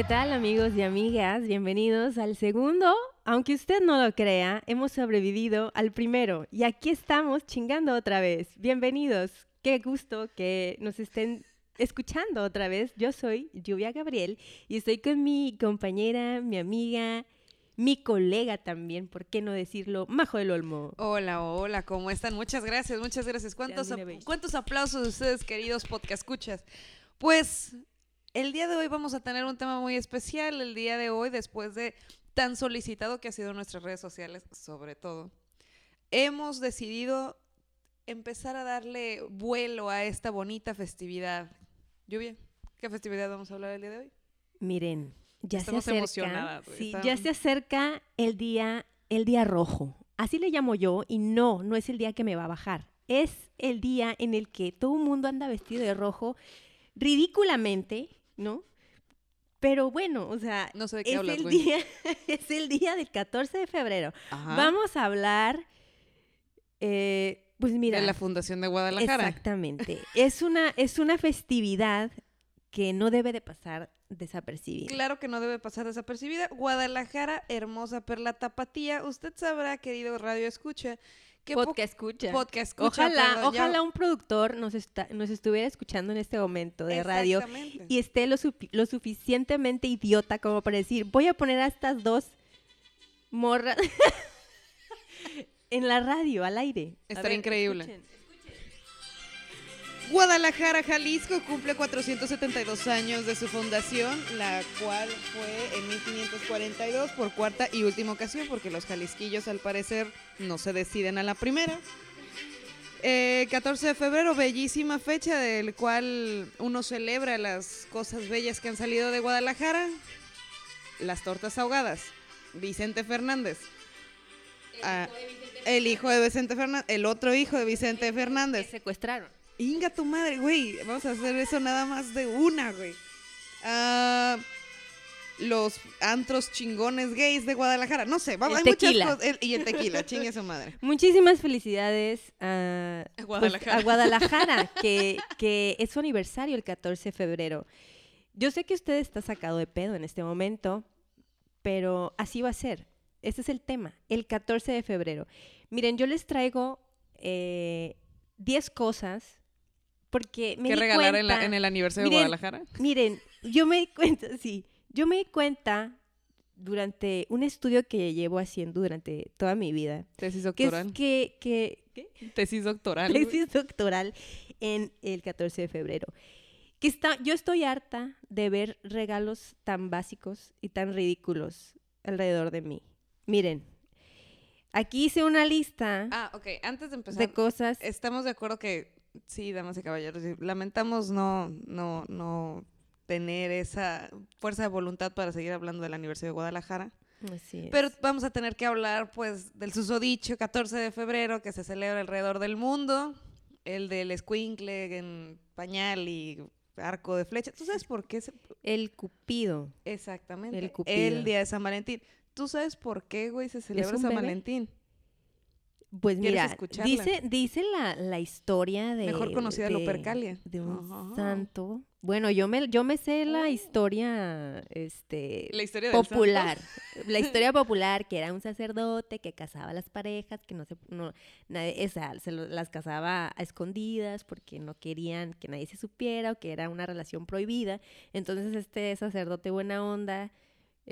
¿Qué tal amigos y amigas? Bienvenidos al segundo. Aunque usted no lo crea, hemos sobrevivido al primero y aquí estamos chingando otra vez. Bienvenidos. Qué gusto que nos estén escuchando otra vez. Yo soy Lluvia Gabriel y estoy con mi compañera, mi amiga, mi colega también, ¿por qué no decirlo? Majo del Olmo. Hola, hola, ¿cómo están? Muchas gracias, muchas gracias. ¿Cuántos, ¿cuántos aplausos de ustedes, queridos podcast escuchas? Pues el día de hoy vamos a tener un tema muy especial. El día de hoy, después de tan solicitado que ha sido nuestras redes sociales, sobre todo, hemos decidido empezar a darle vuelo a esta bonita festividad. Lluvia, ¿qué festividad vamos a hablar el día de hoy? Miren, ya se acerca, sí, ya se acerca el día, el día rojo. Así le llamo yo y no, no es el día que me va a bajar. Es el día en el que todo el mundo anda vestido de rojo ridículamente ¿no? Pero bueno, o sea, no sé es, el día, es el día del 14 de febrero. Vamos a hablar, eh, pues mira. De la Fundación de Guadalajara. Exactamente. es, una, es una festividad que no debe de pasar desapercibida. Claro que no debe pasar desapercibida. Guadalajara, hermosa perla tapatía. Usted sabrá, querido Radio Escucha, podcast escucha. Podcast escucha. Ojalá, ojalá un productor nos, está, nos estuviera escuchando en este momento de radio y esté lo, lo suficientemente idiota como para decir, voy a poner a estas dos morras en la radio, al aire. Estaría increíble. Guadalajara, Jalisco cumple 472 años de su fundación, la cual fue en 1542 por cuarta y última ocasión, porque los jalisquillos al parecer no se deciden a la primera. 14 eh, de febrero, bellísima fecha del cual uno celebra las cosas bellas que han salido de Guadalajara. Las tortas ahogadas. Vicente Fernández. El, hijo de Vicente Fernández. El otro hijo de Vicente Fernández. secuestraron. Inga tu madre, güey. Vamos a hacer eso nada más de una, güey. Ah, los antros chingones gays de Guadalajara. No sé, vamos, hay tequila. muchas cosas. y el tequila, chingue su madre. Muchísimas felicidades a, pues, Guadalajara, que, que es su aniversario el 14 de febrero. Yo sé que usted está sacado de pedo en este momento, pero así va a ser. Ese es el tema, el 14 de febrero. Miren, yo les traigo 10 eh, cosas porque me ¿Qué regalar en, el aniversario de Guadalajara? Miren, yo me di cuenta, sí, yo me di cuenta durante un estudio que llevo haciendo durante toda mi vida. Tesis doctoral. Que, que, ¿qué? Tesis doctoral. Tesis doctoral en el 14 de febrero. Que está, yo estoy harta de ver regalos tan básicos y tan ridículos alrededor de mí. Miren, aquí hice una lista. Ah, ok. Antes de empezar. De cosas. Estamos de acuerdo que sí, damas y caballeros, lamentamos no, no, no tener esa fuerza de voluntad para seguir hablando del aniversario de Guadalajara. Así es. Pero vamos a tener que hablar, pues, del susodicho 14 de febrero que se celebra alrededor del mundo, el del escuincle en pañal y arco de flecha. ¿Tú sabes por qué? El Cupido. Exactamente. El Cupido. El día de San Valentín. ¿Tú sabes por qué, güey, se celebra San Valentín? Pues mira, dice, dice la, la historia de... Mejor conocida de, Lupercalia. De un santo. Bueno, yo me, yo me sé la historia, este... La historia popular. La historia popular, que era un sacerdote que casaba a las parejas, que no se... No, nadie, esa, se las casaba a escondidas porque no querían que nadie se supiera o que era una relación prohibida. Entonces este sacerdote buena onda,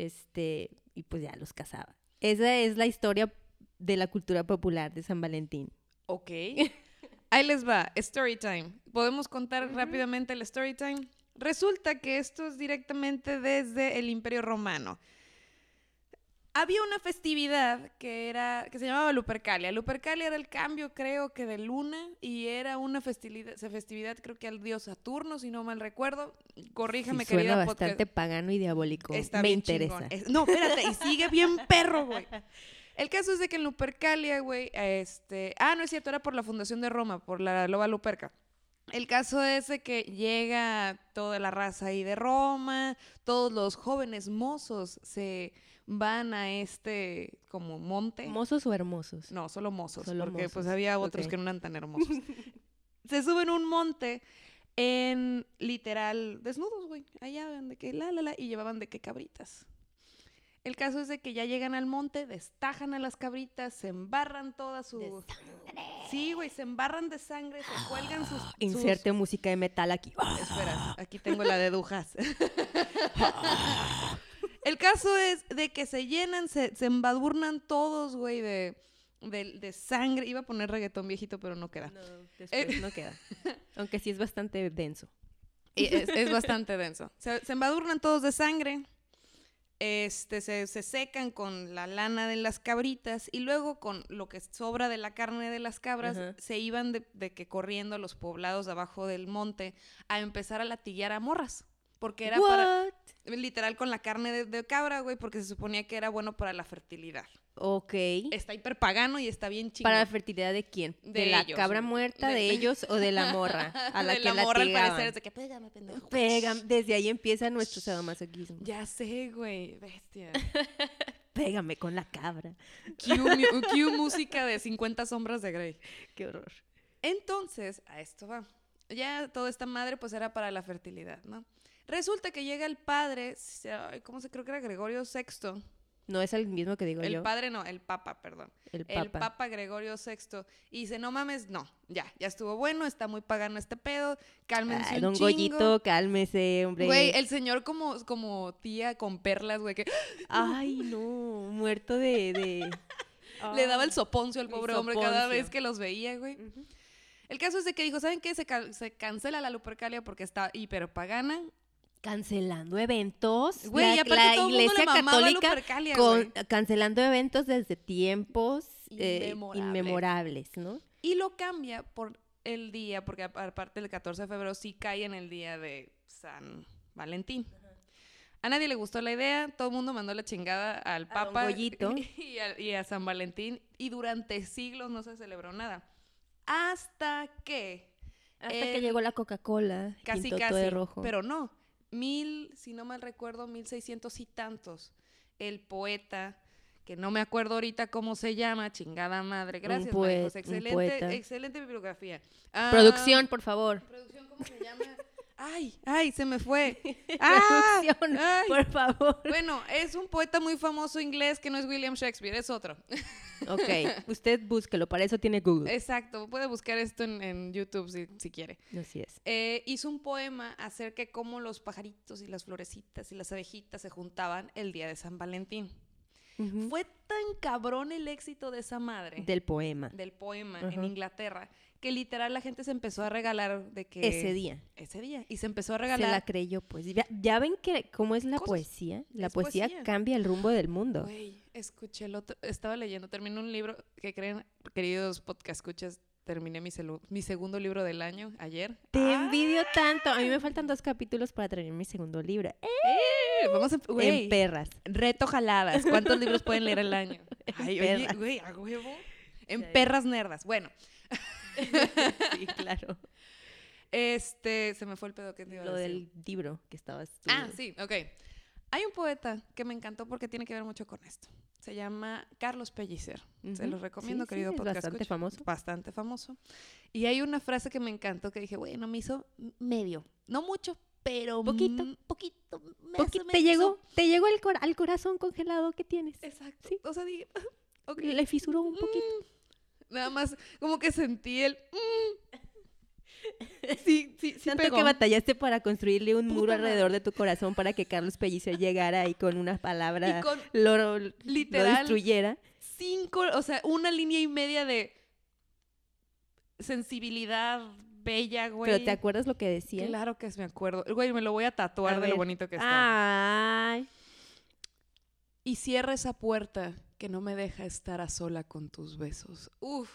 este... Y pues ya los casaba. Esa es la historia de la cultura popular de San Valentín. Ok. Ahí les va, story time. ¿Podemos contar rápidamente el story time? Resulta que esto es directamente desde el Imperio Romano. Había una festividad que era que se llamaba Lupercalia. Lupercalia era el cambio, creo que de luna y era una festividad, festividad creo que al dios Saturno, si no mal recuerdo. Corríjame, sí, suena bastante pagano y diabólico. Me interesa. no, espérate, y sigue bien perro, güey. El caso es de que en Lupercalia, güey, este... Ah, no es cierto, era por la fundación de Roma, por la loba Luperca. El caso es de que llega toda la raza ahí de Roma, todos los jóvenes mozos se van a este como monte. ¿Mozos o hermosos? No, solo mozos, Solo porque pues había otros que no eran tan hermosos. se suben un monte en literal desnudos, güey. Allá de que la la la y llevaban de que cabritas. El caso es de que ya llegan al monte, destajan a las cabritas, se embarran todas su Sí, güey, se embarran de sangre, se cuelgan sus sus- Inserte música de metal aquí. Espera, aquí tengo la de Dujas. El caso es de que se llenan, se, se embadurnan todos, güey, de, de, de sangre. Iba a poner reggaetón viejito, pero no queda. No, después no queda. Aunque sí es bastante denso. Es, es bastante denso. Se, se embadurnan todos de sangre. Este, se, se secan con la lana de las cabritas y luego con lo que sobra de la carne de las cabras se iban de, de que corriendo a los poblados de abajo del monte a empezar a latiguear a morras. Porque era para, What? literal con la carne de, de cabra, güey, porque se suponía que era bueno para la fertilidad. Ok. Está hiperpagano y está bien chingón. ¿Para la fertilidad de quién? ¿De, De la ellos, cabra muerta, De- ellos o de la morra? A la de que la morra al parecer es de que pégame, pendejo. Pégame, desde ahí empieza nuestro sadomasoquismo. Ya sé, güey, bestia. Pégame con la cabra. Cue, mu- cue música de 50 sombras de Grey. Qué horror. Entonces, a esto va. Ya toda esta madre pues era para la fertilidad, ¿no? Resulta que llega el padre, ¿cómo se creo que era Gregorio VI? No es el mismo que digo El yo. padre no, el papa, perdón. el papa. El Papa Gregorio VI. Y dice, no mames, no, ya, ya estuvo bueno, está muy pagano este pedo, cálmense Ay, un don chingo. Goyito, cálmese, hombre. Güey, el señor como, como tía con perlas, güey, que Ay, no, muerto de... de... le daba el soponcio al pobre hombre cada vez que los veía, güey. El caso es de que dijo, ¿saben qué? Se, ca- se cancela la Lupercalia porque está hiperpagana. Cancelando eventos. Güey, la, la todo mundo iglesia a católica Lupercalia, con, güey. cancelando eventos desde tiempos eh, Inmemorables. ¿no? Y lo cambia por el día, porque aparte del 14 de febrero sí cae en el día de San Valentín. A nadie le gustó la idea, todo el mundo mandó la chingada al Papa y a, y a San Valentín y durante siglos no se celebró nada. Hasta que Hasta que llegó la Coca-Cola, casi casi, de rojo. pero no, mil, si no mal recuerdo, mil seiscientos y tantos, el poeta, que no me acuerdo ahorita cómo se llama, chingada madre, gracias, poe- Marijos, un excelente, poeta. excelente bibliografía. Ah, Producción, por favor. Producción, ¿cómo se llama? Ay, ay, se me fue. Ah, ay. por favor. Bueno, es un poeta muy famoso inglés que no es William Shakespeare, es otro. Ok, usted búsquelo, para eso tiene Google. Exacto, puede buscar esto en, en YouTube si, si quiere. Así es. Eh, hizo un poema acerca de cómo los pajaritos y las florecitas y las abejitas se juntaban el día de San Valentín. Ujú. Fue tan cabrón el éxito de esa madre, Del poema. del poema en Ajá. Inglaterra, que literal la gente se empezó a regalar de que... Ese día. Ese día. Y se empezó a Se regalar... la creyó, pues. Ya, ya ven que cómo es la Cosas. poesía. La Es poesía, poesía. cambia el rumbo del mundo. Güey, escuché el otro, estaba leyendo, terminé un libro, que creen, queridos podcast escuchas, terminé mi, segundo libro del año ayer. Te Ah, envidio tanto. A mí me faltan dos capítulos para terminar mi segundo libro. eh, vamos a, en güey, perras. reto jaladas, ¿cuántos libros pueden leer al año? Ay, oye, güey, a huevo. En perras nerdas. Bueno, sí, claro. este, se me fue el pedo que te iba a Lo decir. del libro que estabas tú. Ah, sí, ok. Hay un poeta que me encantó porque tiene que ver mucho con esto. Se llama Carlos Pellicer. Se Ujú. los recomiendo, Sí, sí, querido es podcast. bastante escucha. famoso. Bastante famoso. Y hay una frase que me encantó que dije, bueno, me hizo medio. No mucho, pero Poquito. poquito. me Poqui- hace- me te hizo- llegó, te llegó el cor- al corazón congelado que tienes. Exacto. Sí. O sea, dije, ok. Le fisuró un poquito. Mm, Nada más como que sentí el... mm. Sí, sí, sí Tanto pegó. que batallaste para construirle un Puta muro alrededor de tu corazón para que Carlos Pellicer llegara y con una Y palabra con lo, lo literal destruyera. cinco, o sea, una línea y media de sensibilidad bella, güey. Pero ¿te acuerdas lo que decía? Claro que me acuerdo. Güey, me lo voy a tatuar A de ver. lo bonito que está. Ay. Y cierra esa puerta que no me deja estar a sola con tus besos. Uf.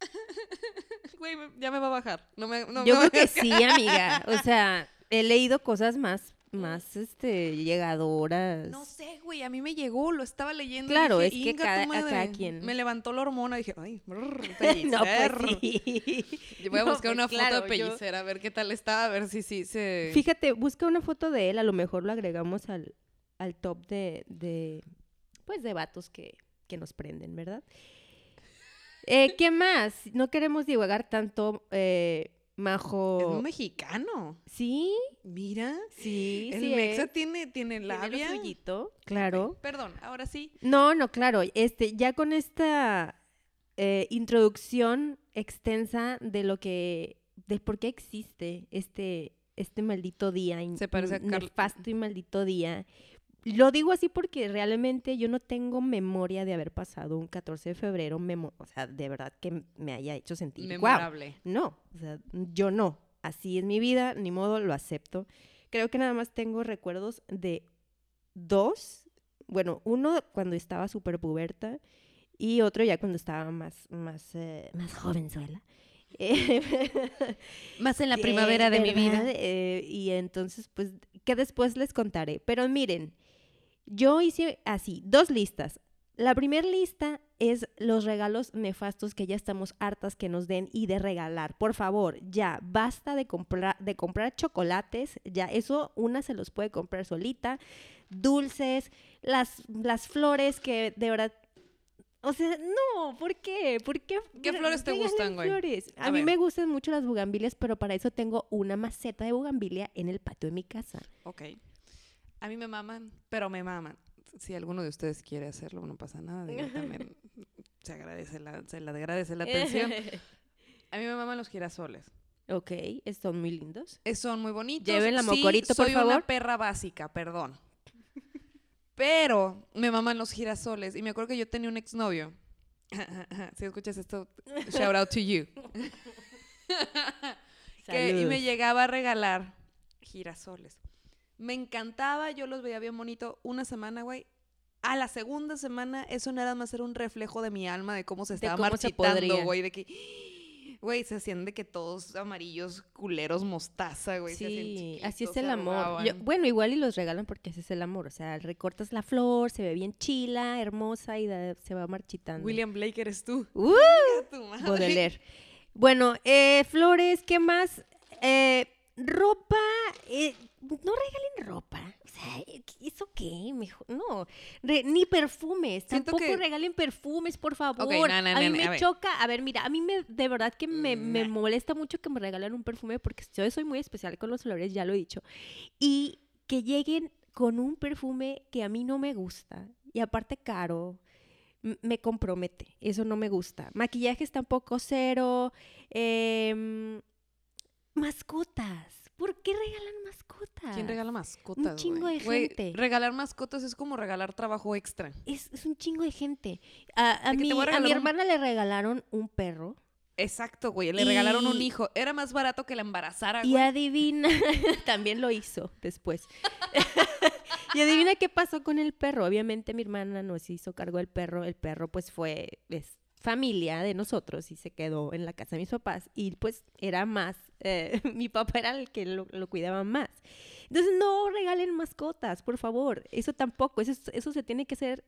Güey, ya me va a bajar. No me, no Yo me creo que sí, amiga. O sea, he leído cosas más, más este, llegadoras. No sé, güey, a mí me llegó, lo estaba leyendo. y Claro, dije, es que "Inga tu cada- a madre". cada quien. Me levantó la hormona, dije, ay, brr, no, pellicer. pues sí. Yo Voy a No, buscar pues una foto claro, de yo- pellicer, a ver qué tal está, a ver si sí se... Fíjate, busca una foto de él, a lo mejor lo agregamos al, al top de, de, pues, de vatos que, que nos prenden, ¿verdad? Eh, ¿Qué más? No queremos divagar tanto, eh, Es Majo. un mexicano. Sí, Mira. sí, el sí. mexa es. tiene, tiene Tiene lo labia. suyito, claro. Perdón, ahora sí. No, no, claro. Este, ya con esta eh, introducción extensa de lo que, de por qué existe este, este maldito día, Se parece a Carl- nefasto y maldito día. Lo digo así porque realmente yo no tengo memoria de haber pasado un 14 de febrero, o sea, de verdad que me haya hecho sentir. Memorable. No, o sea, yo no. Así es mi vida, ni modo, lo acepto. Creo que nada más tengo recuerdos de dos. Bueno, uno cuando estaba súper puberta y otro ya cuando estaba más, más, eh, más jovenzuela. Más en la primavera de mi vida. Eh, y entonces, pues, que después les contaré. Pero miren, yo hice así, dos listas. La primera lista es los regalos nefastos que ya estamos hartas que nos den y de regalar. Por favor, ya basta de comprar de comprar chocolates, ya eso una se los puede comprar solita, dulces, las las flores que de verdad o sea, no, ¿por qué? ¿Por qué? ¿Qué re- flores te gustan, güey? flores? A, A mí ver. me gustan mucho las bugambilias, pero para eso tengo una maceta de bugambilia en el patio de mi casa. Ok. A mí me maman, pero me maman. Si alguno de ustedes quiere hacerlo, no pasa nada. digo, también se agradece la, se le agradece la atención. A mí me maman los girasoles. ok, son muy lindos. Eh, Son muy bonitos. Lleven la Sí, mocorito, por soy favor. una perra básica, perdón. Pero me maman los girasoles. Y me acuerdo que yo tenía un exnovio. si escuchas esto, shout out to you. que, y me llegaba a regalar girasoles. Me encantaba, yo los veía bien bonito una semana, güey. A la segunda semana, eso nada más era un reflejo de mi alma, de cómo se estaba cómo marchitando, güey. De que, güey, se hacían de que todos amarillos, culeros, mostaza, güey. Sí, así es el amor. Yo- bueno, igual y los regalan porque ese es el amor. O sea, recortas la flor, se ve bien chila, hermosa y da- se va marchitando. William Blake eres tú. ¡Uh! Baudelaire. Bueno, eh, flores, ¿qué más? Eh, ropa, eh, no regalen ropa. O sea, ¿eso qué? Mejor, no, Re- ni perfumes. Siento Tampoco que- regalen perfumes, por favor. no, no, a mí no, no, me a ver. choca. A ver, mira, a mí me, de verdad que me, me Nah. molesta mucho que me regalen un perfume porque yo soy muy especial con los olores, ya lo he dicho. Y que lleguen con un perfume que a mí no me gusta. Y aparte caro, me compromete. Eso no me gusta. Maquillajes tampoco cero. em, mascotas. ¿Por qué regalan mascotas? ¿Quién regala mascotas? chingo güey? de gente. regalar mascotas es como regalar trabajo extra. Es, es un chingo de gente. A, De mi, a a mi un- hermana le regalaron un perro. Exacto, güey. Le regalaron un Y- hijo. Era más barato que la embarazara, Y güey. adivina, también lo hizo después. y adivina qué pasó con el perro. Obviamente mi hermana nos hizo cargo del perro. El perro pues fue, es familia de nosotros y se quedó en la casa de mis papás. Y pues era más, eh, mi papá era el que lo, lo cuidaba más. Entonces no regalen mascotas, por favor. Eso tampoco, eso, es- eso se tiene que hacer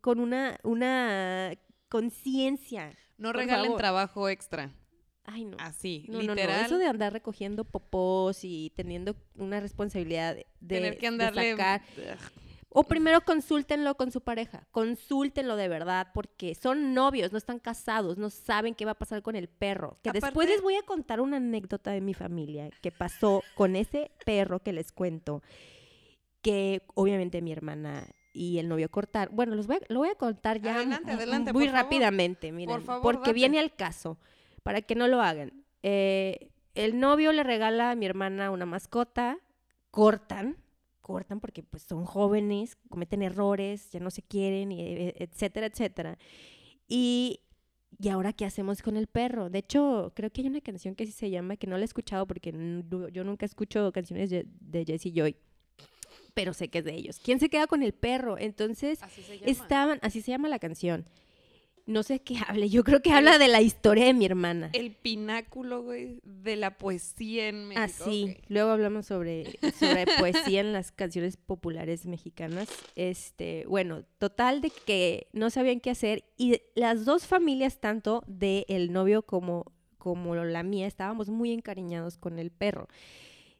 con una, una conciencia. No regalen favor. trabajo extra. Ay, no. Así, No, no, no, literal. Eso de andar recogiendo popós y teniendo una responsabilidad de, de- tener que de andarle. sacar. O primero consúltenlo con su pareja, consúltenlo de verdad, porque son novios, no están casados, no saben qué va a pasar con el perro. Que después les voy a contar una anécdota de mi familia que pasó con ese perro que les cuento, que obviamente mi hermana y el novio cortar. Bueno, los voy a- lo voy a contar ya Adelante, m- adelante, muy por favor. rápidamente, miren, favor, porque date. viene al caso, para que no lo hagan. Eh, el novio le regala a mi hermana una mascota, cortan, cortan porque pues son jóvenes, cometen errores, ya no se quieren, y, eh, etcétera, etcétera. Y, ¿y ahora qué hacemos con el perro? De hecho, creo que hay una canción que así se llama, que no la he escuchado porque yo nunca escucho canciones de, de Jesse Joy, pero sé que es de ellos. ¿Quién se queda con el perro? Entonces, Así estaban, así se llama la canción. No sé qué hable, yo creo que habla de la historia de mi hermana. El pináculo, güey, de la poesía en México. Así, ok. luego hablamos sobre, sobre poesía en las canciones populares mexicanas. Este, bueno, total de que no sabían qué hacer y las dos familias, tanto de el novio como, como la mía, estábamos muy encariñados con el perro.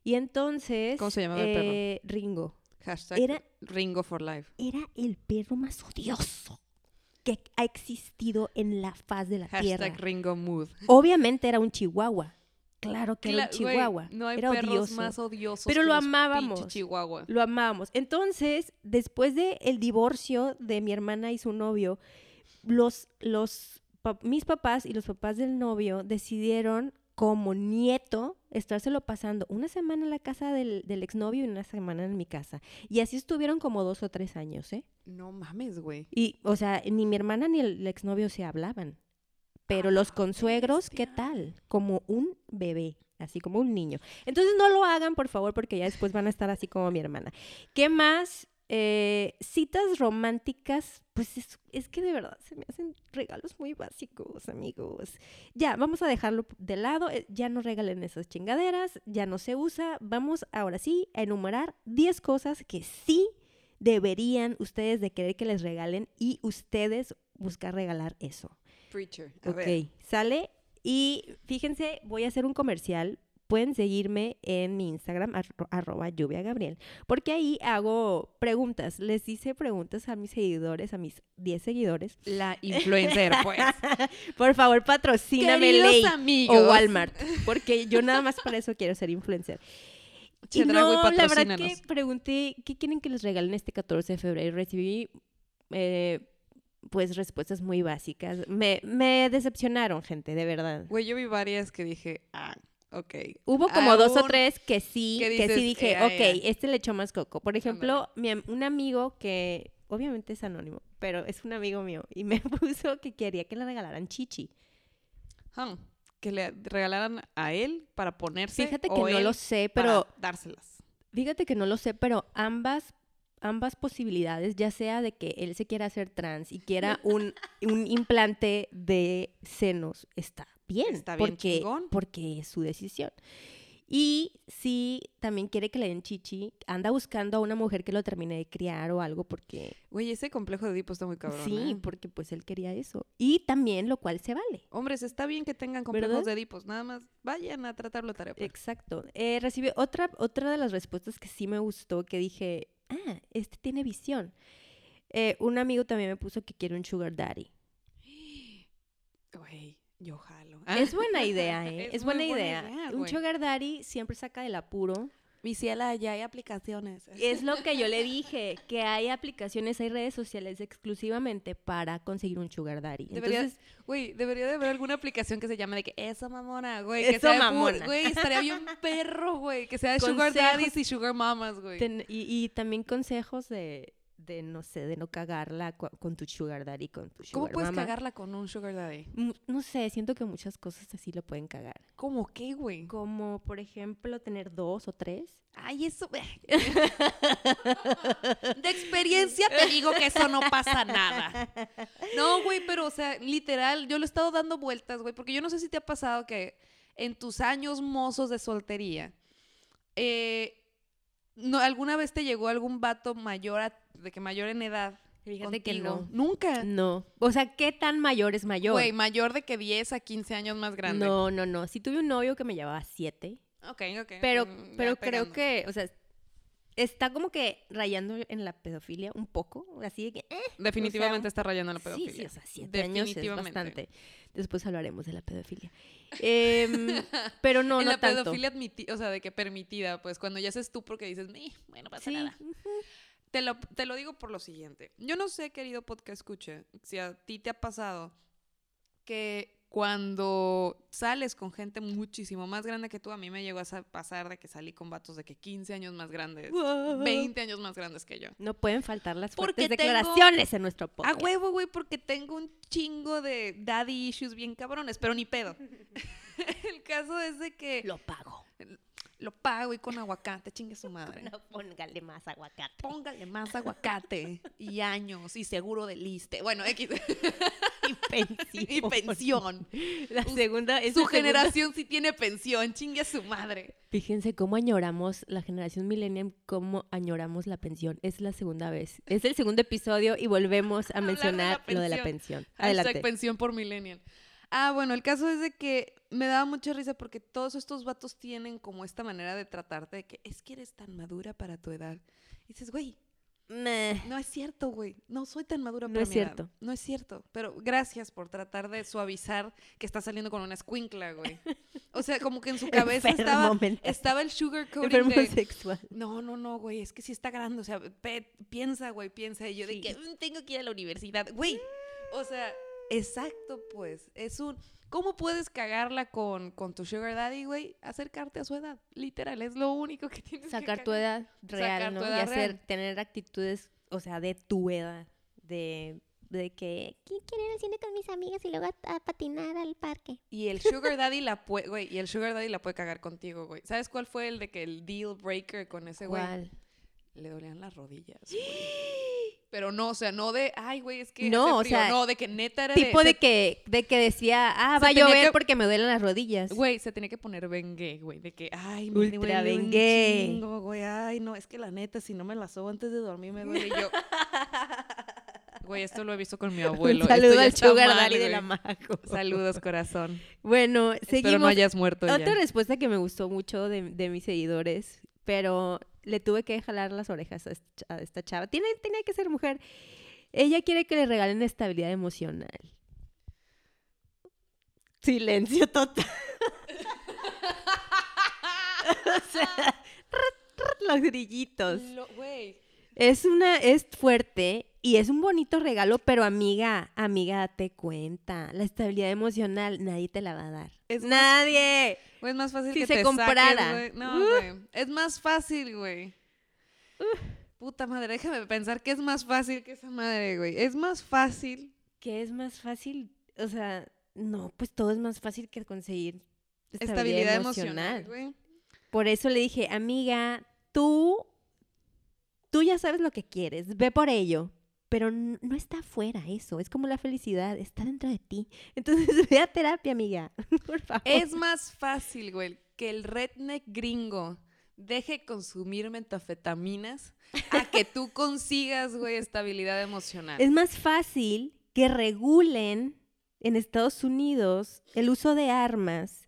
Y entonces... ¿Cómo se llamaba el perro? eh, Ringo. Hashtag Era- Ringo for Life. Era el perro más odioso que ha existido en la faz de la tierra. Ringo Mood. Obviamente era un chihuahua. Claro que era un chihuahua. no hay era perros odioso. más odiosos. Pero que lo los amábamos. Chihuahua. Lo amábamos. Entonces, después del el divorcio de mi hermana y su novio, los, los, pa- mis papás y los papás del novio decidieron como nieto estárselo pasando una semana en la casa del, del exnovio y una semana en mi casa. Y así estuvieron como dos o tres años, ¿eh? No mames, güey. Y, o sea, ni mi hermana ni el exnovio se hablaban. Pero los Ah, consuegros, ¿qué tal? Como un bebé, así como un niño. Entonces no lo hagan, por favor, porque ya después van a estar así como mi hermana. ¿Qué más? Eh, citas románticas, pues es, es que de verdad se me hacen regalos muy básicos, amigos. Ya, vamos a dejarlo de lado, eh, ya no regalen esas chingaderas, ya no se usa. Vamos ahora sí a enumerar 10 cosas que sí deberían ustedes de querer que les regalen y ustedes buscar regalar eso. Preacher. A Ok, ver. sale. Y fíjense, voy a hacer un comercial. Pueden seguirme en mi Instagram, arro- arroba lluvia Gabriel, porque ahí hago preguntas. Les hice preguntas a mis seguidores, a mis 10 seguidores. La influencer, pues. Por favor, patrocíname Ley amigos. o Walmart, porque yo nada más para eso quiero ser influencer. Y no, la verdad que pregunté, ¿qué quieren que les regalen este 14 de febrero? Y recibí, eh, pues, respuestas muy básicas. Me, me decepcionaron, gente, de verdad. Güey, yo vi varias que dije, ah, ok. Hubo como dos o tres que sí, que sí dije, eh, ah, ok, este le echó más coco. Por ejemplo, mi un amigo que, obviamente es anónimo, pero es un amigo mío, y me puso que quería que le regalaran chichi. Hmm, Que le regalaran a él para ponerse. Fíjate que no lo sé, pero dárselas. Fíjate que no lo sé, pero ambas, ambas posibilidades, ya sea de que él se quiera hacer trans y quiera un, un implante de senos, está bien, Está bien porque, chingón. porque es su decisión. Y si también quiere que le den chichi, anda buscando a una mujer que lo termine de criar o algo porque Güey, ese complejo de Edipo está muy cabrón. sí, ¿eh? porque pues él quería eso. Y también lo cual se vale. Hombres, está bien que tengan complejos ¿Verdad? de Edipos. Nada más vayan a tratarlo tarea. Exacto. Eh, recibí otra, otra de las respuestas que sí me gustó, que dije, ah, este tiene visión. Eh, un amigo también me puso que quiere un sugar daddy. Güey, yo jalo. Es buena idea, ¿eh? Es, buena, idea. un sugar daddy siempre saca del apuro. Mi ciela, ya hay aplicaciones. Es lo que yo le dije, que hay aplicaciones, hay redes sociales exclusivamente para conseguir un sugar daddy. Debería- Entonces, Güey, debería de haber alguna aplicación que se llame de que eso mamona, güey. Eso que sea mamona. Güey, estaría bien perro, güey. Que sea de sugar daddies y sugar mamas, güey. ten- y, y también consejos de, de, no sé, de no cagarla con tu sugar daddy, con tu sugar ¿Cómo puedes mama. cagarla con un sugar daddy? Mm, No sé, siento que muchas cosas así lo pueden cagar. ¿Cómo qué, güey? Como, por ejemplo, tener dos o tres. Ay, eso. De experiencia te digo que eso no pasa nada. No, güey, pero, o sea, literal, yo lo he estado dando vueltas, güey, porque yo no sé si te ha pasado que en tus años mozos de soltería, eh, no, ¿alguna vez te llegó algún vato mayor, a- de que mayor en edad? Fíjate que no. Nunca. No. O sea, ¿qué tan mayor es mayor? Güey, mayor de que 10 a 15 años más grande. no, no, no. Sí tuve un novio que me llevaba siete. Ok, ok. Pero, mm, pero creo que, o sea, está como que rayando en la pedofilia un poco. Así de que, eh, Definitivamente o está rayando la Sí, pedofilia. sí, o sea, siete años es bastante. Después hablaremos de la pedofilia. Em, pero no, en no la tanto. pedofilia admiti- o sea, de que permitida, pues cuando ya haces tú porque dices, "Meh, bueno, pasa Sí, nada. Te lo, te lo digo por lo siguiente. Yo no sé, querido podcast escuche, si a ti te ha pasado que cuando sales con gente muchísimo más grande que tú, a mí me llegó a sa- pasar de que salí con vatos de que 15 años más grandes, 20 años más grandes que yo. No pueden faltar las Porque fuertes tengo- declaraciones en nuestro A podcast. huevo, güey, porque tengo un chingo de daddy issues bien cabrones, pero ni pedo. El caso es de que Lo pago. lo pago y con aguacate, chingue su madre. No póngale más aguacate. Póngale más aguacate y años y seguro de liste. Bueno, X. y pensión. y pensión. La segunda es Su segunda- generación sí tiene pensión, chingue a su madre. Fíjense cómo añoramos la generación millennial, cómo añoramos la pensión. Es la segunda vez. Es el segundo episodio y volvemos a de mencionar lo de la pensión. Hashtag Adelante. pensión por millennial. Ah, bueno, el caso es de que me daba mucha risa porque todos estos vatos tienen como esta manera de tratarte de que es que eres tan madura para tu edad. Y dices, güey, Meh. no es cierto, güey. No soy tan madura No es mi edad. cierto. No es cierto. Pero gracias por tratar de suavizar que está saliendo con una escuincla, güey. O sea, como que en su cabeza estaba, mental. estaba el sugar coating de... sexual. No, no, no, güey, es que sí está grande, o sea, pe- piensa, güey, piensa. Y yo de que "Mm, tengo que ir a la universidad, güey. O sea, exacto, pues, es un... ¿Cómo puedes cagarla con, con tu sugar daddy, güey? Acercarte a su edad, literal, es lo único que tienes Sacar que tu edad real, Sacar ¿no? tu y hacer, real. tener actitudes, o sea, de tu edad. De, de que ¿Qui- Quiero ir al cine con mis amigas y luego a, a patinar al parque. Y el sugar daddy la puede, güey, y el sugar daddy la puede cagar contigo, güey. ¿Sabes cuál fue el de que el deal breaker con ese güey? ¿cuál? Le dolían las rodillas. güey. Pero no, o sea, no de, ay, güey, es que No, hace o sea, no, de que neta era Tipo de que, de que decía, ah, va a llover que- porque me duelen las rodillas. Güey, se tenía que poner bengue, güey, de que, ay, me Ultra duele un chingo, güey, ay, no, es que la neta, si no me la sobo antes de dormir me duele yo. Güey, esto lo he visto con mi abuelo. Un esto saludo ya al sugar mal, daddy de la mago. Saludos, corazón. Bueno, Espero seguimos. no hayas muerto Otra ya. respuesta que me gustó mucho de, de mis seguidores, pero le tuve que jalar las orejas a esta, chava. Tiene, tenía que ser mujer. Ella quiere que le regalen estabilidad emocional. Silencio total. o sea, los grillitos. Güey. Es una, es fuerte y es un bonito regalo, pero amiga, amiga, date cuenta. La estabilidad emocional nadie te la va a dar. Es más- nadie. Güey, es más fácil Si que se te comprara. saques, güey. No, Uh. güey. Es más fácil, güey. Puta madre, déjame pensar que es más fácil que esa madre, güey. Es más fácil. ¿Qué es más fácil? O sea, no, pues todo es más fácil que conseguir estabilidad, Estabilidad emocional. emocional, güey. Por eso le dije, amiga, tú, tú ya sabes lo que quieres, ve por ello. Pero no está afuera eso, es como la felicidad, está dentro de ti. Entonces ve a terapia, amiga, por favor. Es más fácil, güey, que el redneck gringo deje consumir metafetaminas a que tú consigas, güey, estabilidad emocional. Es más fácil que regulen en Estados Unidos el uso de armas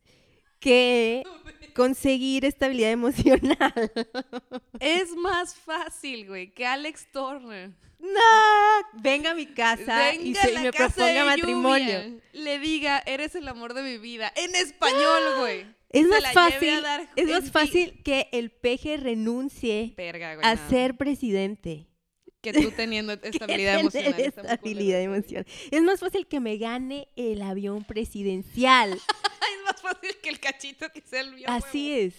que conseguir estabilidad emocional. Es más fácil, güey, que Alex Turner ¡No! Venga a mi casa y, se- y me casa proponga matrimonio. lluvia, le diga, eres el amor de mi vida, en español, güey. Es Se más fácil, dar es más fácil que el peje renuncie Verga, güey, a no. ser presidente. que tú teniendo estabilidad emocional. estabilidad emocional. Es más fácil que me gane el avión presidencial. Más fácil que el cachito que sea el mío. Así es.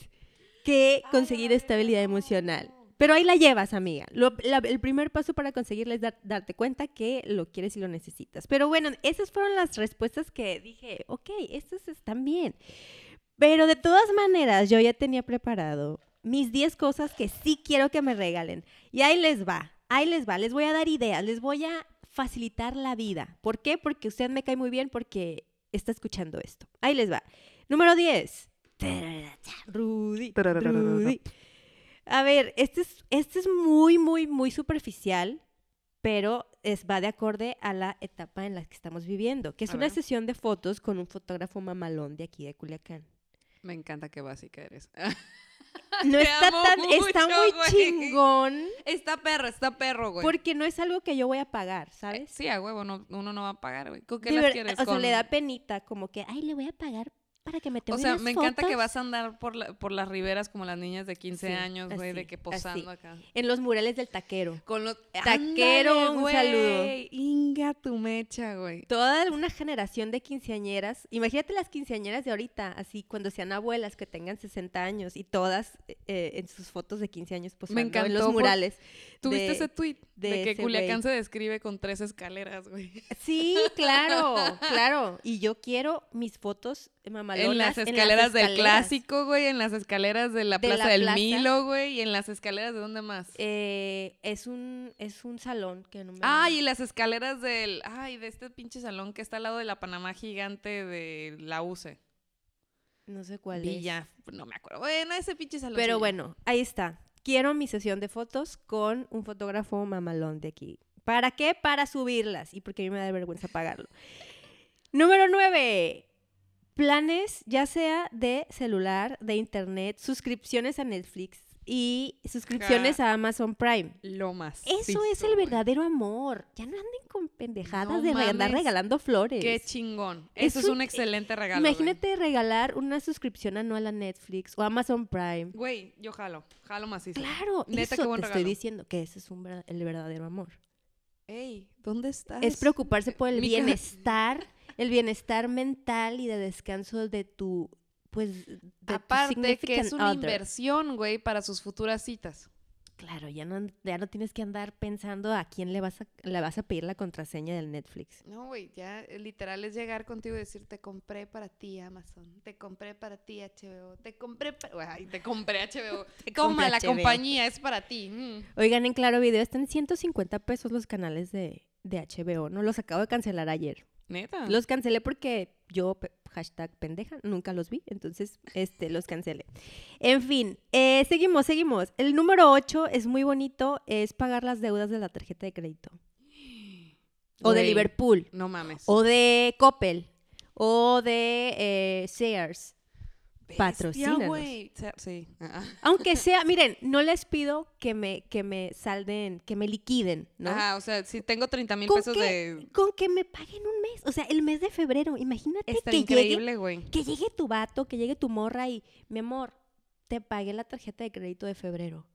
Que conseguir estabilidad emocional. Pero ahí la llevas, amiga. Lo- la- el primer paso para conseguirla es dar- darte cuenta que lo quieres y lo necesitas. Pero bueno, esas fueron las respuestas que dije, ok, estas están bien. Pero de todas maneras, yo ya tenía preparado mis 10 cosas que sí quiero que me regalen. Y ahí les va, ahí les va. Les voy a dar ideas, les voy a facilitar la vida. ¿Por qué? Porque usted me cae muy bien porque está escuchando esto. Ahí les va. Número 10. Rudy. Rudy. A ver, este es, este es muy, muy, muy superficial, pero es, va de acorde a la etapa en la que estamos viviendo, que es A una ver. sesión de fotos con un fotógrafo mamalón de aquí de Culiacán. Me encanta qué básica eres. No Te está tan, está mucho, muy güey. chingón está perro, está perro, güey. porque no es algo que yo voy a pagar, Eh, ¿sabes? Sí, a huevo, no- uno no va a pagar, güey. ¿Con qué las quieres? O sea, Con- le da penita, como que, ay, le voy a pagar para que me O sea, unas me encanta que vas a andar por, la- por las riberas como las niñas de 15 Sí, años, güey, de que posando así. acá. En los murales del taquero. Con los... Taquero, Ándale, un güey, saludo. Inga tu mecha, güey. Toda una generación de quinceañeras. Imagínate las quinceañeras de ahorita, así cuando sean abuelas que tengan 60 años y todas eh, en sus fotos de 15 años posando en encantó los murales. ¿Tuviste de- ese tweet? De, De, que Culiacán se describe con tres escaleras, güey. Sí, claro, claro. Y yo quiero mis fotos mamalonas En las en escaleras del clásico, güey, en las escaleras de la De Plaza la del plaza. Milo, güey, y en las escaleras de dónde más. Eh, es un es un salón que no me Ay, y las escaleras del, ay, de este pinche salón que está al lado de la Panamá gigante de la UCE. no sé cuál Villa, no me acuerdo. Bueno, ese pinche es. salón. Pero bueno, ahí está. Quiero mi sesión de fotos con un fotógrafo mamalón de aquí. ¿Para qué? Para subirlas y porque a mí me da vergüenza pagarlo. Número 9. Planes ya sea de celular, de internet, suscripciones a Netflix y suscripciones a Amazon Prime. Lo más. Eso es el verdadero amor. Ya no anden con pendejadas No de re- andar mames. regalando flores. Qué chingón. Es Eso es un- un excelente regalo. güey. Imagínate regalar una suscripción anual a Netflix o Amazon Prime. Güey, yo jalo. Jalo macizo. Claro, Neta, eso qué buen te regalo. estoy diciendo que ese es un el verdadero amor. Ey, ¿dónde estás? Es preocuparse por el Mi bienestar, el bienestar mental y de descanso de tu, pues, Aparte que es una other. inversión, güey, para sus futuras citas. Claro, ya no, ya no tienes que andar pensando a quién le vas a, le vas a pedir la contraseña del Netflix. No, güey, ya eh, literal es llegar contigo y decir, te compré para ti Amazon, te compré para ti HBO, te compré para... Ay, te compré HBO. Te Toma, compré la HBO. compañía es para ti. mm. Oigan, en Claro Video están 150 pesos los canales de, de HBO, ¿no? Los acabo de cancelar ayer. Neta. Los cancelé porque yo, hashtag pendeja, nunca los vi, entonces este, los cancelé. En fin, eh, seguimos, seguimos. El número 8 es muy bonito, es pagar las deudas de la tarjeta de crédito. O de Liverpool, No mames. o de Coppel, o de eh, Sears. Patrocínanos. Sí. Ah. Aunque sea, miren, no les pido que me, que me salden, que me liquiden, ¿no? Ajá, o sea, si tengo 30 mil ¿Con pesos de... Con que me paguen un mes, o sea, el mes de febrero, imagínate Está que llegue increíble, güey. Que llegue tu vato, que llegue tu morra y, mi amor, te pagué la tarjeta de crédito de febrero.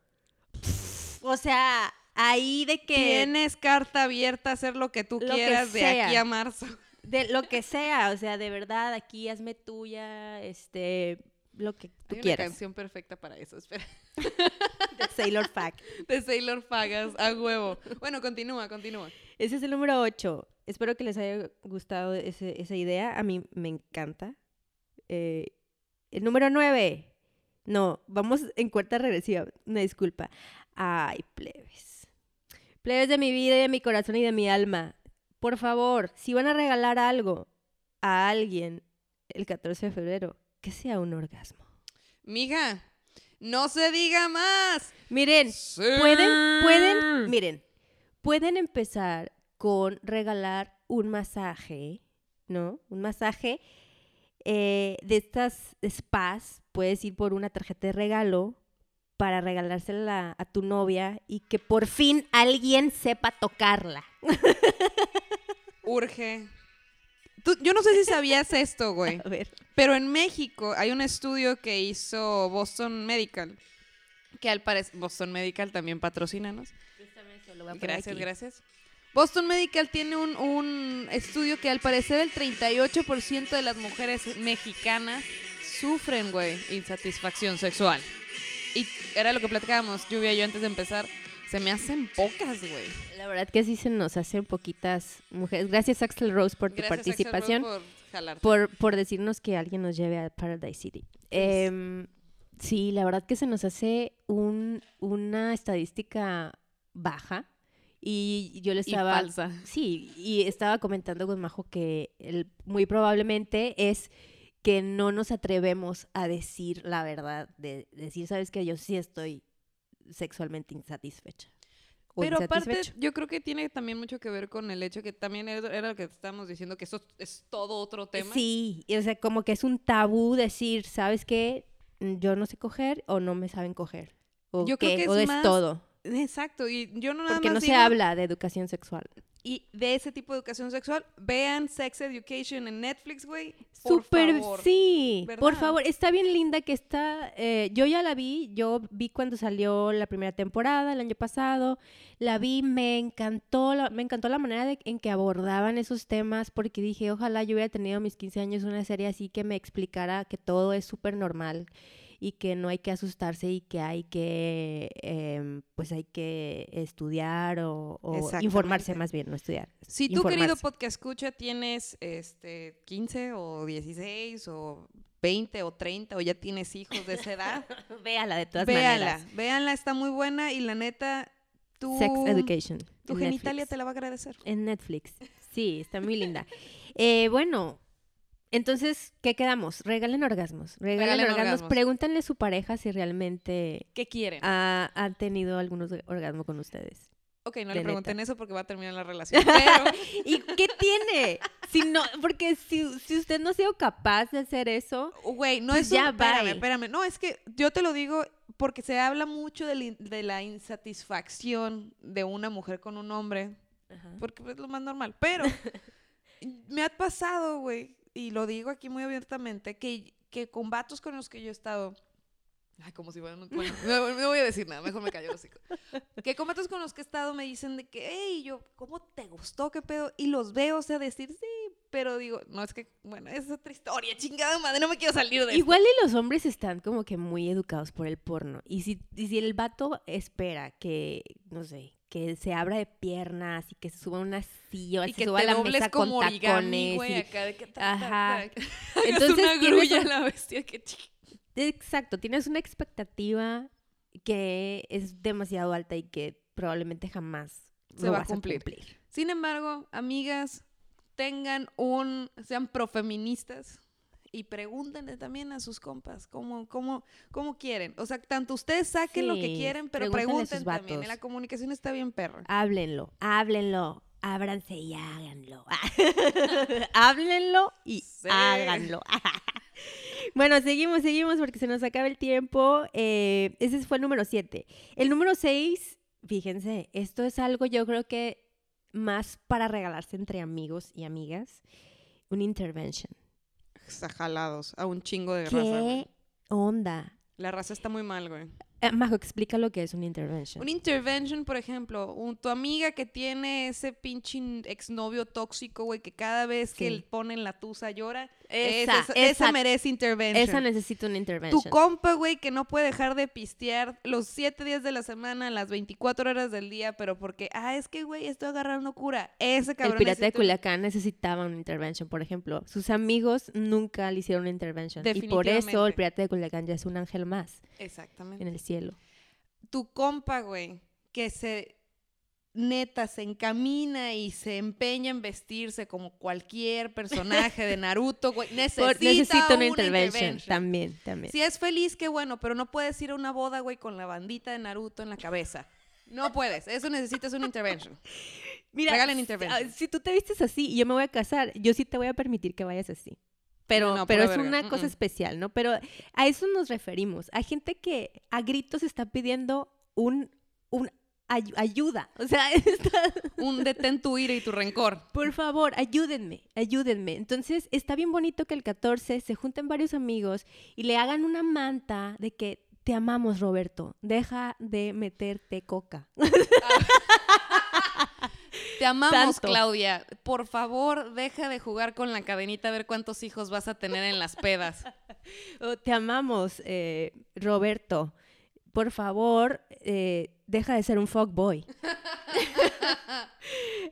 O sea, ahí de que... Tienes carta abierta a hacer lo que tú Lo que quieras de aquí a marzo. De lo que sea, o sea, de verdad, aquí hazme tuya, este, lo que tú Hay una quieras. canción perfecta para eso, espera. De Sailor Fac. De Sailor Fagas, a huevo. Bueno, continúa, continúa. Ese es el número 8. Espero que les haya gustado ese- esa idea. A mí me encanta. Eh, el número 9. No, vamos en cuenta regresiva. Una disculpa. Ay, plebes. Plebes de mi vida y de mi corazón y de mi alma. Por favor, si van a regalar algo a alguien el 14 de febrero, que sea un orgasmo. Mija, no se diga más. Miren, Sí. pueden, pueden, miren, pueden empezar con regalar un masaje, ¿no? Un masaje eh, de estas spas. Puedes ir por una tarjeta de regalo para regalársela a tu novia y que por fin alguien sepa tocarla. Urge. Tú- yo no sé si sabías esto, güey. A ver. Pero en México hay un estudio que hizo Boston Medical. Que al parecer. Boston Medical también patrocínanos. Gracias, gracias. Boston Medical tiene un, un estudio que al parecer el 38% de las mujeres mexicanas sufren, güey, insatisfacción sexual. Y era lo que platicábamos, Lluvia y yo antes de empezar. Se me hacen pocas, güey. La verdad que sí se nos hacen poquitas mujeres. Gracias Axel Rose por tu Gracias, Axel Rose, participación. por jalarte. por, por decirnos que alguien nos lleve a Paradise City. Em, sí, la verdad que se nos hace un, una estadística baja. Y yo le Y estaba... falsa. Sí, y estaba comentando con Majo que el- muy probablemente es que no nos atrevemos a decir la verdad, de decir, sabes que yo sí estoy sexualmente insatisfecha. Pero aparte, insatisfecho". yo creo que tiene también mucho que ver con el hecho que también era, lo que estábamos diciendo, que eso es todo otro tema. Sí, o sea, como que es un tabú decir, ¿sabes qué? Yo no sé coger o no me saben coger. O, Yo creo que es o es más todo. Exacto, y yo no nada Porque más no se habla de educación sexual. Y de ese tipo de educación sexual, vean Sex Education en Netflix, güey. Súper, sí. Por favor, está bien linda que está. eh, yo ya la vi, yo vi cuando salió la primera temporada el año pasado. La vi, me encantó, la- me encantó la manera de- en que abordaban esos temas, porque dije, ojalá yo hubiera tenido mis 15 años una serie así que me explicara que todo es súper normal y que no hay que asustarse y que hay que, em, pues hay que estudiar o, o informarse más bien, no estudiar. Si tú, querido podcast escucha, tienes este 15 o 16 o 20 o 30 o ya tienes hijos de esa edad, Véala de todas véanla, maneras. véanla, está muy buena y la neta, tu, Sex Education. tu en genitalia Netflix. te la va a agradecer. En Netflix. Sí, está muy linda. Eh, bueno, entonces, ¿qué quedamos? Regalen orgasmos. Regalen, Regalen orgasmos. orgasmos. Pregúntenle a su pareja si realmente ¿Qué quieren? ha, ha tenido algunos orgasmos con ustedes. ok, no le pregunten neta. eso porque va a terminar la relación. Pero ¿Y qué tiene? Si no, porque si, si usted no ha sido capaz de hacer eso, Güey, no Pues es un... ya, espérame, bye. espérame. No, es que yo te lo digo porque se habla mucho de la insatisfacción de una mujer con un hombre, porque es lo más normal. Pero me ha pasado, güey, y lo digo aquí muy abiertamente, que, que con vatos con los que yo he estado... Ay, como si fueran... Bueno, no, no voy a decir nada, mejor me callo los hocico. Que con vatos con los que he estado me dicen de que, hey, yo, ¿cómo te gustó? ¿Qué pedo? Y los veo, o sea, decir, sí, pero digo, no, es que, bueno, es otra historia, chingada madre, no me quiero salir de esto. Igual y los hombres están como que muy educados por el porno. Y si, y si el vato espera que, no sé, que se abra de piernas y que se suba a una silla, y se que suba te a la mesa como con origami, tacones. güey, y- acá de que ta, Ajá. ta, Entonces una grulla un- a la bestia que Exacto, tienes una expectativa que es demasiado alta y que probablemente jamás Se va a vas cumplir. Sin embargo, amigas, tengan un, sean profeministas y pregúntenle también a sus compas cómo, cómo, cómo quieren. O sea, tanto ustedes saquen lo que quieren, pero pregunten también. La comunicación está bien perra. Háblenlo, háblenlo, ábranse y háganlo. Háblenlo y Sí. háganlo. bueno, seguimos, seguimos porque se nos acaba el tiempo. Eh, ese fue el número 7. El número 6, fíjense, esto es algo yo creo que más para regalarse entre amigos y amigas. Un intervention. Jalados a un chingo de raza. güey. ¿Qué onda? La raza está muy mal, güey. Eh, Majo, explica lo que es un intervention. Un intervention, por ejemplo, un- tu amiga que tiene ese pinche exnovio tóxico, güey, que cada vez que Sí. él pone en la tusa llora, Esa, esa, esa- esa merece intervention. Esa necesita un tu intervention. compa, güey, que no puede dejar de pistear los siete días de la semana, las 24 horas del día, pero porque, ah, es que, güey, estoy agarrando cura. Ese El cabrón pirata de Culiacán necesitaba una intervention, por ejemplo. Sus amigos nunca le hicieron una intervention. Y por eso el pirata de Culiacán ya es un ángel más Exactamente. en el cielo. Tu compa, güey, que se neta se encamina y se empeña en vestirse como cualquier personaje de Naruto, güey, necesita, Por- una, intervention. También, también. Si es feliz, qué bueno, pero no puedes ir a una boda, güey, con la bandita de Naruto en la cabeza. No puedes, eso necesitas una intervention. regalen si- intervention. ah, Si tú te vistes así y yo me voy a casar, yo sí te voy a permitir que vayas así. Pero, No, no, pero es verga. una cosa especial, ¿no? Pero a eso nos referimos. Hay gente que a gritos está pidiendo un, un ay- ayuda. O sea, está- Un detén tu ira y tu rencor. Por favor, ayúdenme, ayúdenme. Entonces, está bien bonito que el 14 se junten varios amigos y le hagan una manta de que te amamos, Roberto. Deja de meterte coca. Te amamos, Tanto. Claudia. Por favor, deja de jugar con la cadenita a ver cuántos hijos vas a tener en las pedas. O, te amamos, eh, Roberto. Por favor, eh, deja de ser un fuckboy.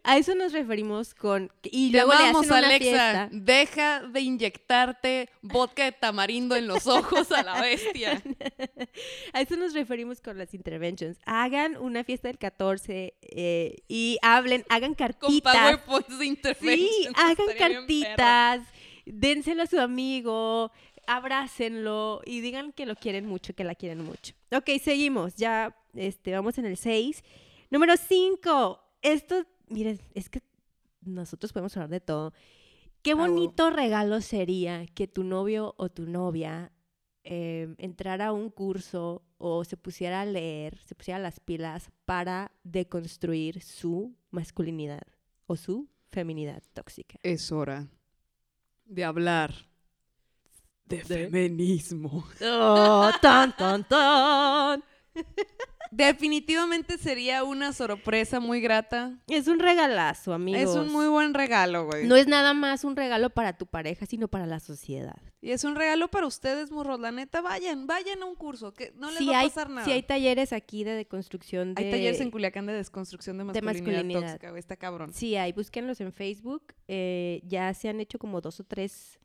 A eso nos referimos con... Y luego le amamos, hacen una Alexa. fiesta. Deja de inyectarte vodka de tamarindo en los ojos a la bestia. A eso nos referimos con las interventions. Hagan una fiesta del 14 eh, y hablen, hagan Con cartitas. PowerPoint de intervention. Sí, hagan cartitas, dénselo a su amigo, abrácenlo y digan que lo quieren mucho, que la quieren mucho. Ok, seguimos. Ya este, vamos en el 6. Número 5. Esto, miren, es que nosotros podemos hablar de todo. Qué Ah, bonito regalo sería que tu novio o tu novia eh, entrara a un curso o se pusiera a leer, se pusiera las pilas para deconstruir su masculinidad o su feminidad tóxica. Es hora de hablar de, De- feminismo. ¡Oh, tan, tan, tan! Definitivamente sería una sorpresa muy grata. Es un regalazo, amigos. Es un muy buen regalo, güey. No es nada más un regalo para tu pareja, sino para la sociedad. Y es un regalo para ustedes, morros. La neta, vayan, vayan a un curso, que no les Si va a hay, pasar nada. si hay talleres aquí de deconstrucción de... Hay talleres en Culiacán de desconstrucción de masculinidad, masculinidad. tóxica, güey. Está cabrón. Sí, hay, búsquenlos en Facebook. eh, ya se han hecho como dos o tres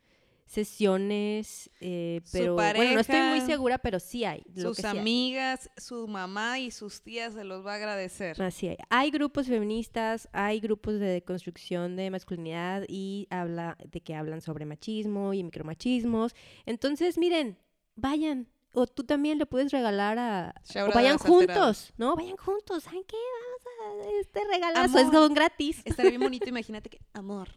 sesiones, eh, pero bueno, no estoy muy segura, pero sí hay. lo Sus que sí hay. amigas, su mamá y sus tías se los va a agradecer. Así hay. Hay grupos feministas, hay grupos de construcción de masculinidad y habla de que hablan sobre machismo y micromachismos. Entonces, miren, vayan. O tú también le puedes regalar a... O vayan juntos, ¿no? Vayan juntos. ¿Saben qué? Vamos a este regalazo. Es Amor. como gratis. Estaría bien bonito, imagínate que, amor,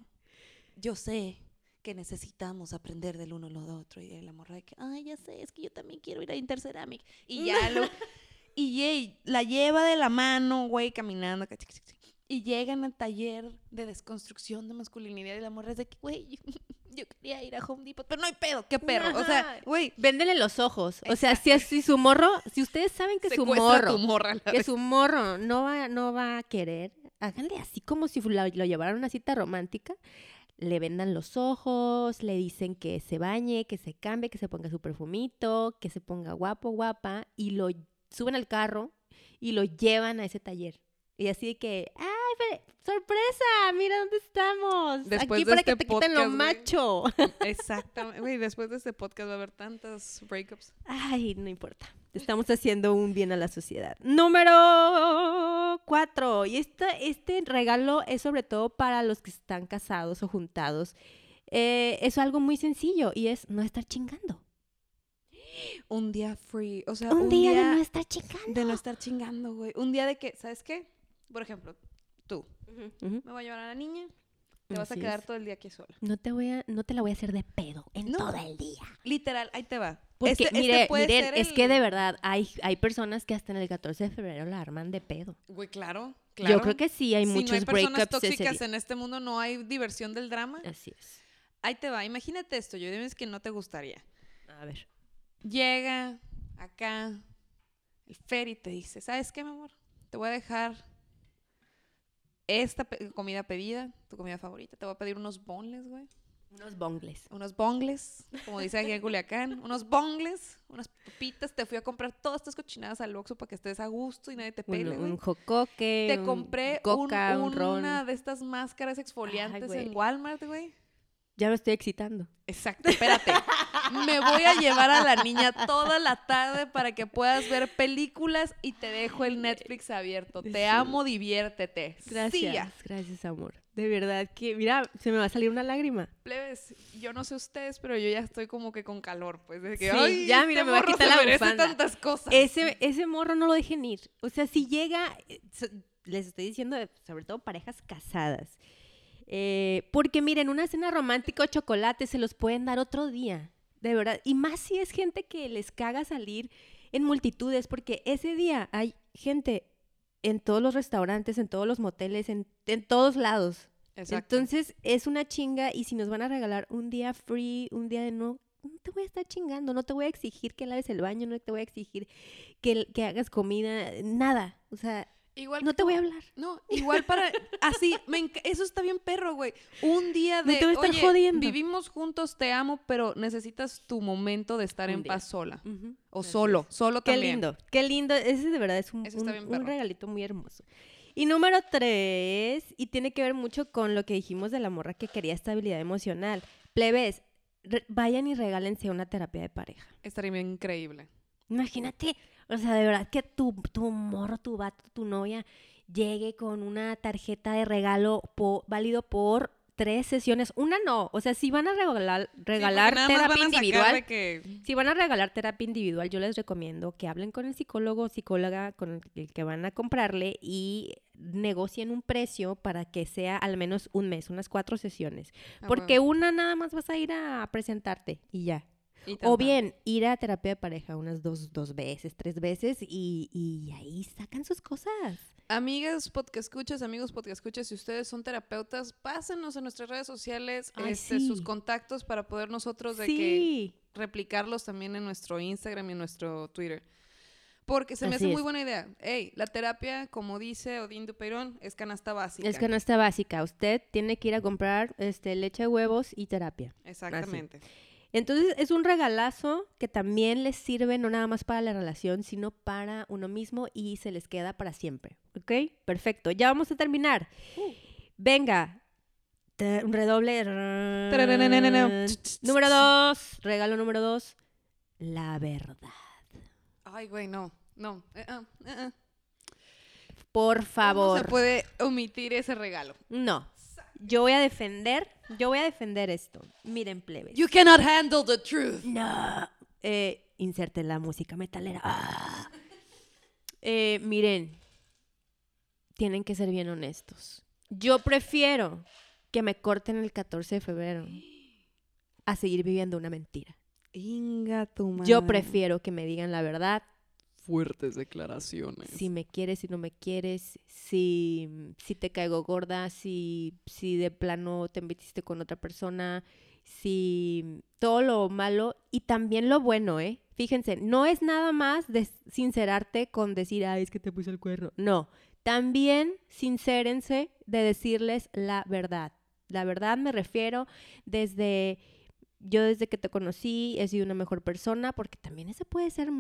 yo sé que necesitamos aprender del uno al otro. Y la morra de que, ay, ya sé, es que yo también quiero ir a Interceramic. Y ya lo... Y la lleva de la mano, güey, caminando. Y llegan al taller de desconstrucción de masculinidad y la morra es de que, güey, yo, yo quería ir a Home Depot, pero no hay pedo, qué perro. O sea, güey, Véndele los ojos. O sea, si, si su morro, si ustedes saben que su secuestra morro, que vez. su morro no va, no va a querer, háganle así como si lo, lo llevaran a una cita romántica. Le vendan los ojos, le dicen que se bañe, que se cambie, que se ponga su perfumito, que se ponga guapo, guapa, y lo suben al carro y lo llevan a ese taller. Y así de que, ¡ay, sorpresa! ¡Mira dónde estamos! Después Aquí de para este que te quiten lo macho. Exactamente. Güey, después de este podcast va a haber tantas breakups. Ay, no importa. Estamos haciendo un bien a la sociedad. Número cuatro. Y este, este regalo es sobre todo para los que están casados o juntados. Eh, es algo muy sencillo y es no estar chingando. Un día free. O sea, Un, día, de no estar chingando. de no estar chingando, güey. Un día de que, ¿sabes qué? Por ejemplo, tú. Me voy a llevar a la niña. Te vas a quedar es. todo el día aquí sola. No te voy a, no te la voy a hacer de pedo en No. todo el día. Literal, ahí te va. Porque, Este- este mire, puede miren, ser es el- que de verdad hay, hay personas que hasta en el 14 de febrero la arman de pedo. Güey, claro, claro. Yo creo que sí, hay si muchos no hay personas tóxicas en este mundo, no hay diversión del drama. Así es. Ahí te va. Imagínate esto. Yo dime que no te gustaría. A ver. Llega acá el Fer y te dice, ¿sabes qué, mi amor? Te voy a dejar esta pe- comida pedida, tu comida favorita. Te voy a pedir unos bonles, güey. Unos bongles. Unos bongles, como dice aquí en Culiacán. Unos bongles, unas papitas. Te fui a comprar todas estas cochinadas al Oxxo para que estés a gusto y nadie te Un, pele, güey. un jocoque. Te un compré coca, un- un ron. una de estas máscaras exfoliantes en Walmart, güey. Ya me estoy excitando. Exacto, espérate. Me voy a llevar a la niña toda la tarde para que puedas ver películas y te dejo el Netflix abierto. Te amo, diviértete. Gracias, Sí, gracias, amor. De verdad que, mira, se me va a salir una lágrima. Plebes, yo no sé ustedes, pero yo ya estoy como que con calor, pues. Que, Sí, "Ay, ya, este mira, me voy a quitar la bufanda". tantas cosas. Ese, ese morro no lo dejen ir. O sea, si llega, eh, les estoy diciendo, sobre todo parejas casadas. Eh, porque miren, una cena romántica o chocolate se los pueden dar otro día, de verdad. Y más si es gente que les caga salir en multitudes, porque ese día hay gente en todos los restaurantes, en todos los moteles, en, en todos lados. Exacto. Entonces es una chinga y si nos van a regalar un día free, un día de no, no te voy a estar chingando, no te voy a exigir que laves el baño, no te voy a exigir que, que hagas comida, nada. O sea, igual no te voy a hablar. No, igual para así, me eso está bien perro, güey. Un día No de, te voy a estar oye, jodiendo". vivimos juntos, te amo, pero necesitas tu momento de estar Un en día. paz sola o solo, solo Qué también. lindo, qué lindo. Ese de verdad es un, regalito muy hermoso. Y número tres, y tiene que ver mucho con lo que dijimos de la morra que quería estabilidad emocional. Plebes, vayan y regálense una terapia de pareja. Estaría bien increíble. Imagínate, o sea, de verdad que tu, tu morro, tu vato, tu novia llegue con una tarjeta de regalo po- válido por tres sesiones. Una no, o sea, si van a regalar, regalar Sí, terapia individual, que si van a regalar terapia individual, yo les recomiendo que hablen con el psicólogo o psicóloga con el que van a comprarle y negocien un precio para que sea al menos un mes, unas cuatro sesiones. Ah, Porque una nada más vas a ir a presentarte y ya. O bien, ir a terapia de pareja unas dos, dos veces, tres veces y, y ahí sacan sus cosas. Amigas podcast escuchas, amigos podcast escuchas, si ustedes son terapeutas, pásenos en nuestras redes sociales Ay, este, sus contactos para poder nosotros de que Sí. replicarlos también en nuestro Instagram y en nuestro Twitter. Porque se me Así hace muy buena idea. Ey, la terapia, como dice Odín Dupeirón, es canasta básica. Es canasta básica. Usted tiene que ir a comprar este, leche de huevos y terapia. Exactamente. Entonces es un regalazo que también les sirve no nada más para la relación, sino para uno mismo y se les queda para siempre. ¿Ok? Perfecto. Ya vamos a terminar. Uh. Venga. Un redoble. Número dos. Regalo número dos. La verdad. Ay, güey, no. No. eh, ah, eh, ah. Por ¿Cómo favor. se puede omitir ese regalo? No. Yo voy a defender. Yo voy a defender esto. Miren, plebes. You cannot handle the truth. No. Eh, inserte la música metalera. Ah. Eh, miren, tienen que ser bien honestos. Yo prefiero que me corten el 14 de febrero a seguir viviendo una mentira. Inga tu madre. Yo prefiero que me digan la verdad, Fuertes declaraciones. si me quieres, si no me quieres, si, si te caigo gorda, si, si de plano te metiste con otra persona, si todo lo malo y también lo bueno, ¿eh? Fíjense, no es nada más de sincerarte con decir, ay, es que te puse el cuerno. No, también sincérense de decirles la verdad. La verdad me refiero desde, yo desde que te conocí he sido una mejor persona, porque también esa puede ser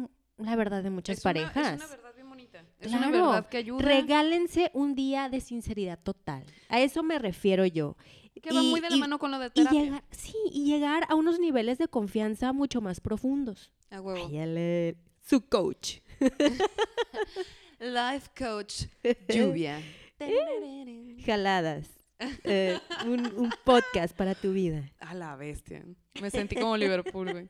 la verdad de muchas Es una- parejas. es una verdad bien bonita. Es una verdad que ayuda. Regálense un día de sinceridad total. A eso me refiero yo. que va muy de la y- mano con lo de Y terapia. llegar, sí, y llegar a unos niveles de confianza mucho más profundos. A huevo. Su coach. Life coach. Lluvia. Jaladas. Eh, un, un podcast para tu vida. A la bestia. Me sentí como Liverpool, güey.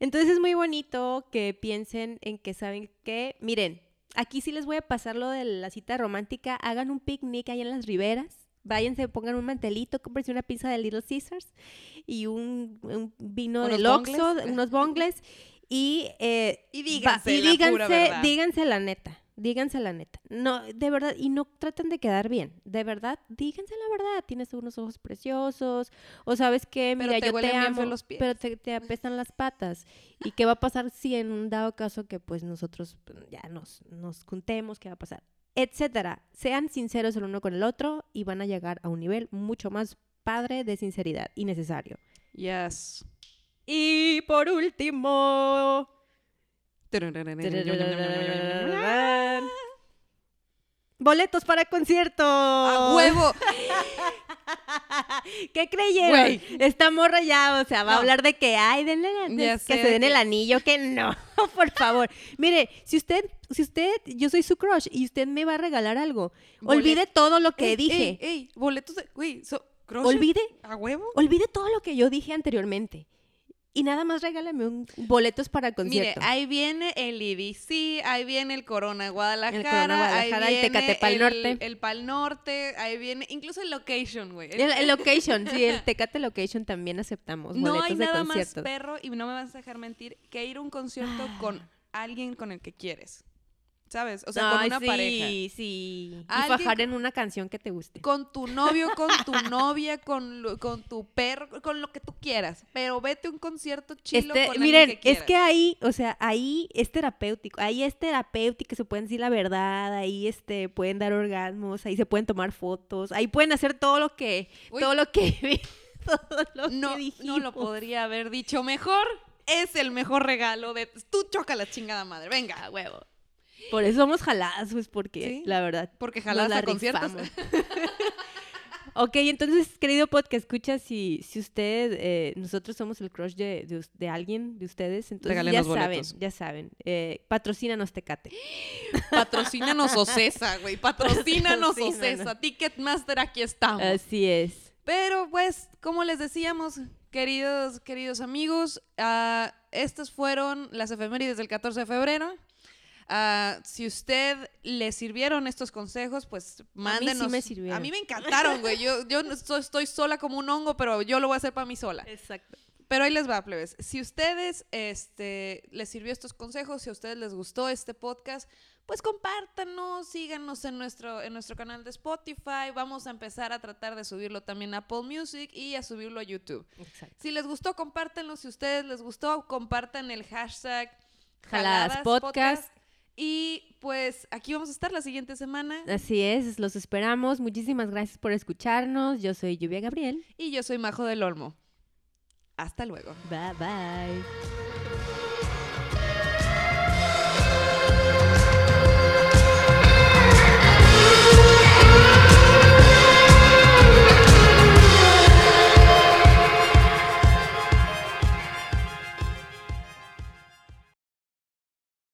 Entonces es muy bonito que piensen en que saben que, miren, aquí sí les voy a pasar lo de la cita romántica, hagan un picnic ahí en las riberas, váyanse, pongan un mantelito, cómprense una pizza de Little Caesars y un, un vino ¿Unos del Oxxo, unos bongles. Y, eh, Y va- díganse y la díganse la neta. Díganse la neta. No, de verdad, y no traten de quedar bien. De verdad, díganse la verdad. Tienes unos ojos preciosos. O sabes que, Pero mira, te yo te huelen amo, los pies. pero te, te apestan las patas. ¿Y qué va a pasar si en un dado caso que pues nosotros pues, ya nos, nos juntemos? ¿Qué va a pasar? Etcétera. Sean sinceros el uno con el otro y van a llegar a un nivel mucho más padre de sinceridad y necesario. Yes. Y por último... Boletos para concierto. ¡A huevo! ¿Qué creyeron? Güey. Esta morra ya, o sea, va a hablar de que, ay, denle Ya que se den el anillo, que no, por favor. Mire, si usted, si usted, yo soy su crush y usted me va a regalar algo, Bolet- olvide todo lo que Ey, dije. Ey, ey, boletos de... Güey, so, olvide, ¿A huevo? olvide todo lo que yo dije anteriormente. Y nada más regálame un boletos para Mire, concierto. ahí viene el IDC, ahí viene el Corona Guadalajara, El Corona Guadalajara, ahí el viene Tecate Pal el- Norte. El Pal Norte, ahí viene, incluso el Location, güey. el, el location, sí, el Tecate Location también aceptamos no boletos hay de nada más perro, y no me vas a dejar mentir, que ir a un concierto Ah. con alguien con el que quieres. ¿Sabes? O sea, con una sí, pareja. sí. Y Alguien fajar con- en una canción que te guste. Con tu novio, con tu novia, con, lo- con tu perro, con lo que tú quieras. Pero vete a un concierto chilo Este, con miren, que es que ahí, o sea, ahí es terapéutico, ahí es terapéutico, se pueden decir la verdad, ahí este pueden dar orgasmos, ahí se pueden tomar fotos, ahí pueden hacer todo lo que, Uy. todo lo que todo lo no, que no lo dijimos. podría haber dicho mejor. Es el mejor regalo de... Tú choca la chingada madre, venga. Huevo. Por eso somos jaladas, pues porque Sí, la verdad. Porque jalas la a conciertos. ok, entonces, querido podcast, escucha, si, si usted, eh, nosotros somos el crush de, de de alguien, de ustedes, entonces ya Regálenos saben, boletos. ya saben. Eh, patrocínanos Tecate. Patrocínanos Ocesa, güey. Patrocínanos Patrocínanos. Ocesa. Ticketmaster, aquí estamos. Así es. Pero pues, como les decíamos, queridos, queridos amigos, ah, estas fueron las efemérides del 14 de febrero. Ah, si usted le sirvieron estos consejos, pues mándenos. me sirvieron. A mí me encantaron, güey. Yo, yo estoy, sola como un hongo, pero yo lo voy a hacer para mí sola. Exacto. Pero ahí les va, plebes. Si ustedes este, les sirvió estos consejos, si a ustedes les gustó este podcast, pues compártanos, síganos en nuestro, en nuestro canal de Spotify. Vamos a empezar a tratar de subirlo también a Apple Music y a subirlo a YouTube. Exacto. Si les gustó, compártanlo. Si a ustedes les gustó, compartan el hashtag Jaladas Podcast. Y pues aquí vamos a estar la siguiente semana. Así es, los esperamos. Muchísimas gracias por escucharnos. Yo soy Lluvia Gabriel. Y yo soy Majo del Olmo. Hasta luego. Bye bye.